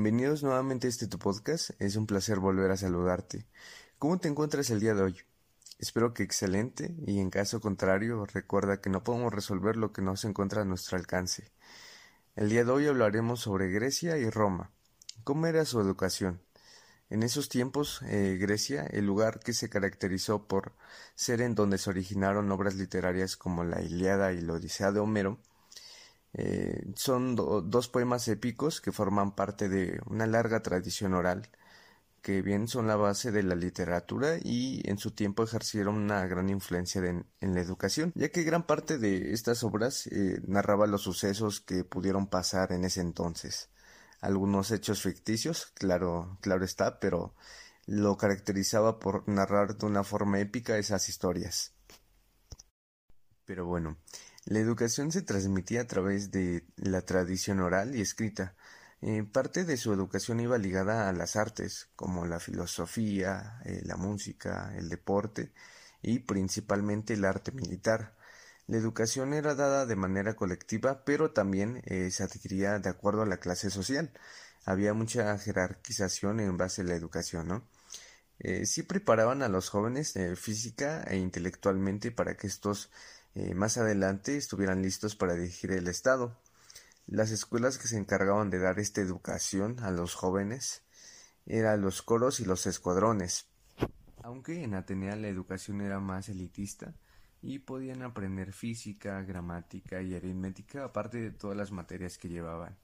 Bienvenidos nuevamente a este tu podcast. Es un placer volver a saludarte. ¿Cómo te encuentras el día de hoy? Espero que excelente y en caso contrario recuerda que no podemos resolver lo que no se encuentra a nuestro alcance. El día de hoy hablaremos sobre Grecia y Roma. ¿Cómo era su educación? En esos tiempos, eh, Grecia, el lugar que se caracterizó por ser en donde se originaron obras literarias como la Iliada y la Odisea de Homero, eh, son dos poemas épicos que forman parte de una larga tradición oral, que bien son la base de la literatura y en su tiempo ejercieron una gran influencia en la educación, ya que gran parte de estas obras eh, narraba los sucesos que pudieron pasar en ese entonces. Algunos hechos ficticios, claro, claro está, pero lo caracterizaba por narrar de una forma épica esas historias. Pero bueno, la educación se transmitía a través de la tradición oral y escrita. Eh, parte de su educación iba ligada a las artes, como la filosofía, eh, la música, el deporte y principalmente el arte militar. La educación era dada de manera colectiva, pero también eh, se adquiría de acuerdo a la clase social. Había mucha jerarquización en base a la educación, ¿no? sí preparaban a los jóvenes física e intelectualmente para que estos eh, más adelante estuvieran listos para dirigir el Estado. Las escuelas que se encargaban de dar esta educación a los jóvenes eran los coros y los escuadrones. Aunque en Atenea la educación era más elitista y podían aprender física, gramática y aritmética aparte de todas las materias que llevaban.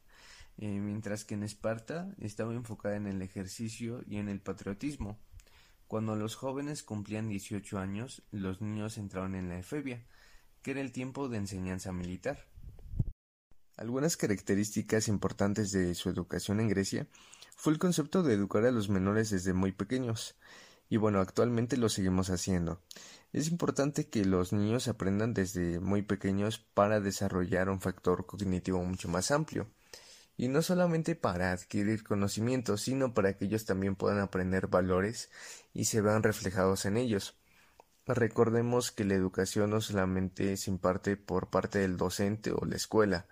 Eh, mientras que en Esparta estaba enfocada en el ejercicio y en el patriotismo. Cuando los jóvenes cumplían 18 años, los niños entraban en la efebia, que era el tiempo de enseñanza militar. Algunas características importantes de su educación en Grecia fue el concepto de educar a los menores desde muy pequeños, y bueno, actualmente lo seguimos haciendo. Es importante que los niños aprendan desde muy pequeños para desarrollar un factor cognitivo mucho más amplio, y no solamente para adquirir conocimientos, sino para que ellos también puedan aprender valores y se vean reflejados en ellos. Recordemos que la educación no solamente se imparte por parte del docente o la escuela,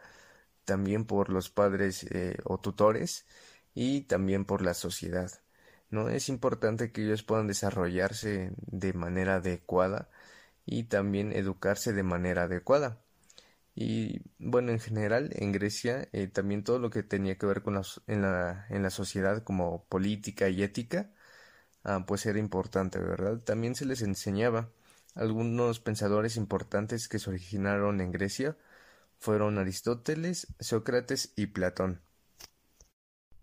también por los padres eh, o tutores y también por la sociedad. ¿no? Es importante que ellos puedan desarrollarse de manera adecuada y también educarse de manera adecuada. Y bueno, en general, en Grecia, eh, también todo lo que tenía que ver con en, la, en la sociedad como política y ética, Ah, pues era importante, ¿verdad? También se les enseñaba. Algunos pensadores importantes que se originaron en Grecia fueron Aristóteles, Sócrates y Platón.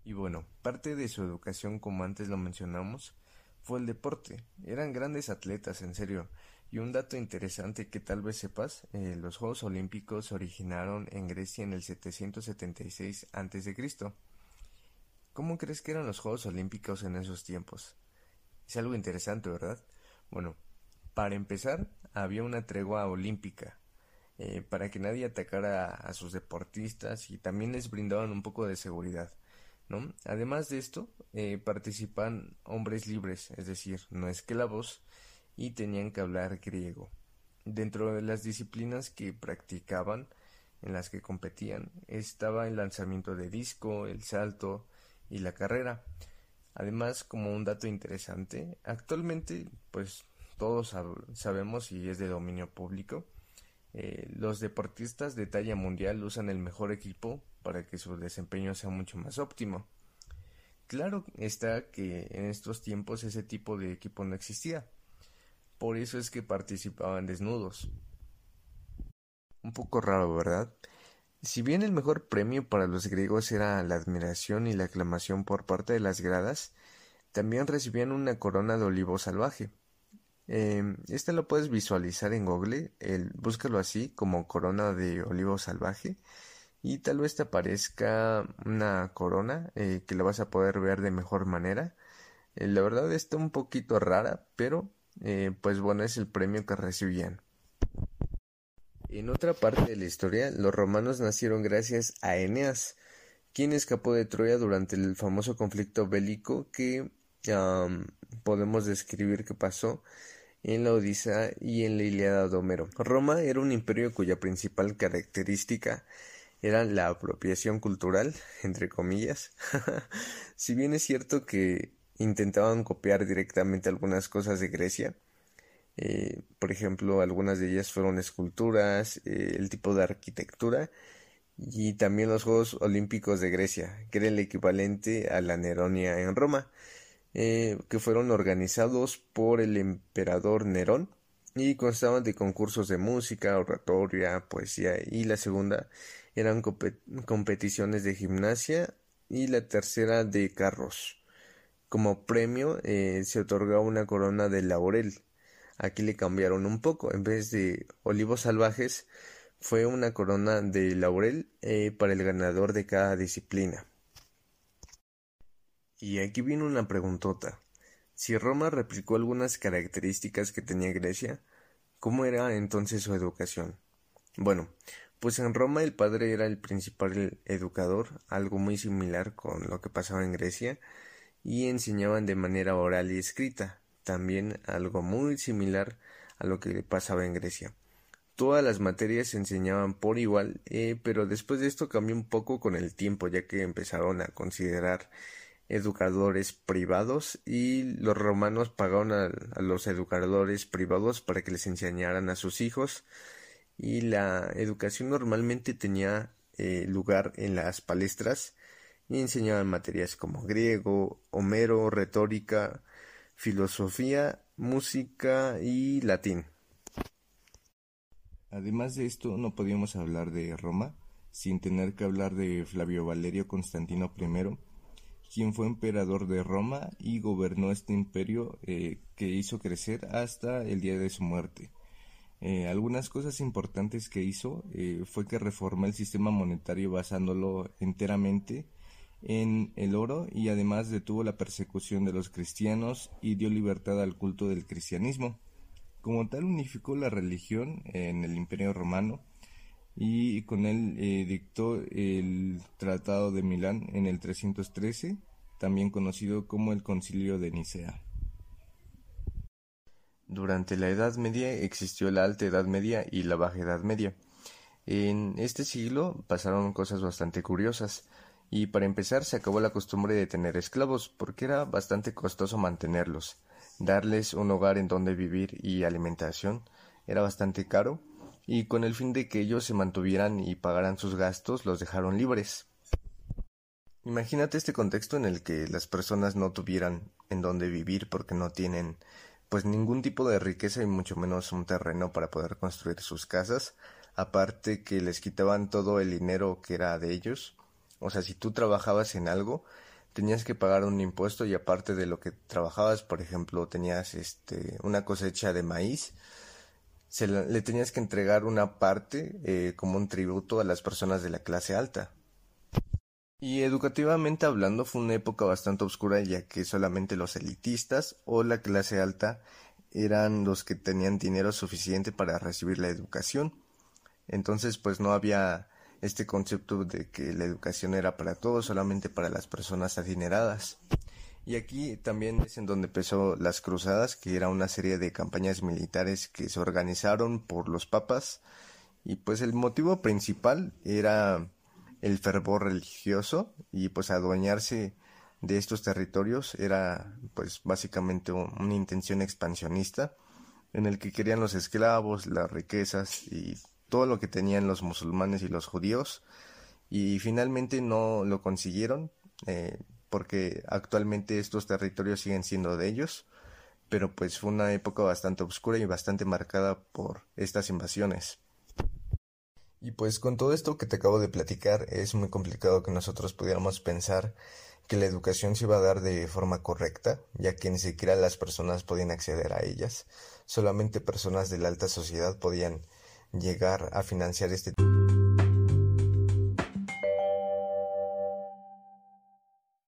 Y bueno, parte de su educación, como antes lo mencionamos, fue el deporte. Eran grandes atletas, en serio. Y un dato interesante que tal vez sepas, eh, los Juegos Olímpicos se originaron en Grecia en el 776 a.C. ¿Cómo crees que eran los Juegos Olímpicos en esos tiempos? Es algo interesante, ¿verdad? Bueno, para empezar, había una tregua olímpica eh, para que nadie atacara a, sus deportistas y también les brindaban un poco de seguridad. ¿no? Además de esto, eh, participan hombres libres, es decir, no esclavos, y tenían que hablar griego. Dentro de las disciplinas que practicaban, en las que competían, estaba el lanzamiento de disco, el salto y la carrera. Además, como un dato interesante, actualmente, pues todos sabemos y es de dominio público, eh, los deportistas de talla mundial usan el mejor equipo para que su desempeño sea mucho más óptimo. Claro está que en estos tiempos ese tipo de equipo no existía. Por eso es que participaban desnudos. Un poco raro, ¿verdad? Si bien el mejor premio para los griegos era la admiración y la aclamación por parte de las gradas, también recibían una corona de olivo salvaje. Eh, este lo puedes visualizar en Google, el, búscalo así como corona de olivo salvaje y tal vez te aparezca una corona eh, que la vas a poder ver de mejor manera. Eh, la verdad está un poquito rara, pero eh, pues bueno es el premio que recibían. En otra parte de la historia, los romanos nacieron gracias a Eneas, quien escapó de Troya durante el famoso conflicto bélico que podemos describir que pasó en la Odisea y en la Iliada de Homero. Roma era un imperio cuya principal característica era la apropiación cultural, entre comillas. si bien es cierto que intentaban copiar directamente algunas cosas de Grecia, eh, por ejemplo, algunas de ellas fueron esculturas, eh, el tipo de arquitectura y también los Juegos Olímpicos de Grecia, que era el equivalente a la Neronia en Roma, eh, que fueron organizados por el emperador Nerón y constaban de concursos de música, oratoria, poesía y la segunda eran competiciones de gimnasia y la tercera de carros. Como premio se otorgaba una corona de laurel. Aquí le cambiaron un poco. En vez de olivos salvajes, fue una corona de laurel eh, para el ganador de cada disciplina. Y aquí viene una preguntota. Si Roma replicó algunas características que tenía Grecia, ¿cómo era entonces su educación? Bueno, pues en Roma el padre era el principal educador, algo muy similar con lo que pasaba en Grecia, y enseñaban de manera oral y escrita, también algo muy similar a lo que pasaba en Grecia. Todas las materias se enseñaban por igual, eh, pero después de esto cambió un poco con el tiempo, ya que empezaron a considerar educadores privados y los romanos pagaron a los educadores privados para que les enseñaran a sus hijos y la educación normalmente tenía eh, lugar en las palestras y enseñaban materias como griego, Homero, retórica, filosofía, música y latín. Además de esto, no podíamos hablar de Roma sin tener que hablar de Flavio Valerio Constantino I, quien fue emperador de Roma y gobernó este imperio eh, que hizo crecer hasta el día de su muerte. Eh, algunas cosas importantes que hizo eh, fue que reformó el sistema monetario basándolo enteramente en el oro y además detuvo la persecución de los cristianos y dio libertad al culto del cristianismo. Como tal unificó la religión en el imperio romano y con él eh, dictó el Tratado de Milán en el 313, también conocido como el Concilio de Nicea. Durante la Edad Media existió la Alta Edad Media y la Baja Edad Media. En este siglo pasaron cosas bastante curiosas, y para empezar se acabó la costumbre de tener esclavos, porque era bastante costoso mantenerlos. Darles un hogar en donde vivir y alimentación era bastante caro, y con el fin de que ellos se mantuvieran y pagaran sus gastos, los dejaron libres. Imagínate este contexto en el que las personas no tuvieran en donde vivir porque no tienen pues ningún tipo de riqueza y mucho menos un terreno para poder construir sus casas, aparte que les quitaban todo el dinero que era de ellos. O sea, si tú trabajabas en algo, tenías que pagar un impuesto y aparte de lo que trabajabas, por ejemplo, tenías este una cosecha de maíz, se le, tenías que entregar una parte eh, como un tributo a las personas de la clase alta. Y educativamente hablando fue una época bastante oscura ya que solamente los elitistas o la clase alta eran los que tenían dinero suficiente para recibir la educación. Entonces pues no había este concepto de que la educación era para todos, solamente para las personas adineradas. Y aquí también es en donde empezó las cruzadas, que era una serie de campañas militares que se organizaron por los papas. Y pues el motivo principal era el fervor religioso y pues adueñarse de estos territorios era pues básicamente una intención expansionista en el que querían los esclavos, las riquezas y todo lo que tenían los musulmanes y los judíos y finalmente no lo consiguieron eh, porque actualmente estos territorios siguen siendo de ellos pero pues fue una época bastante oscura y bastante marcada por estas invasiones. Y pues con todo esto que te acabo de platicar es muy complicado que nosotros pudiéramos pensar que la educación se iba a dar de forma correcta, ya que ni siquiera las personas podían acceder a ellas, solamente personas de la alta sociedad podían llegar a financiar este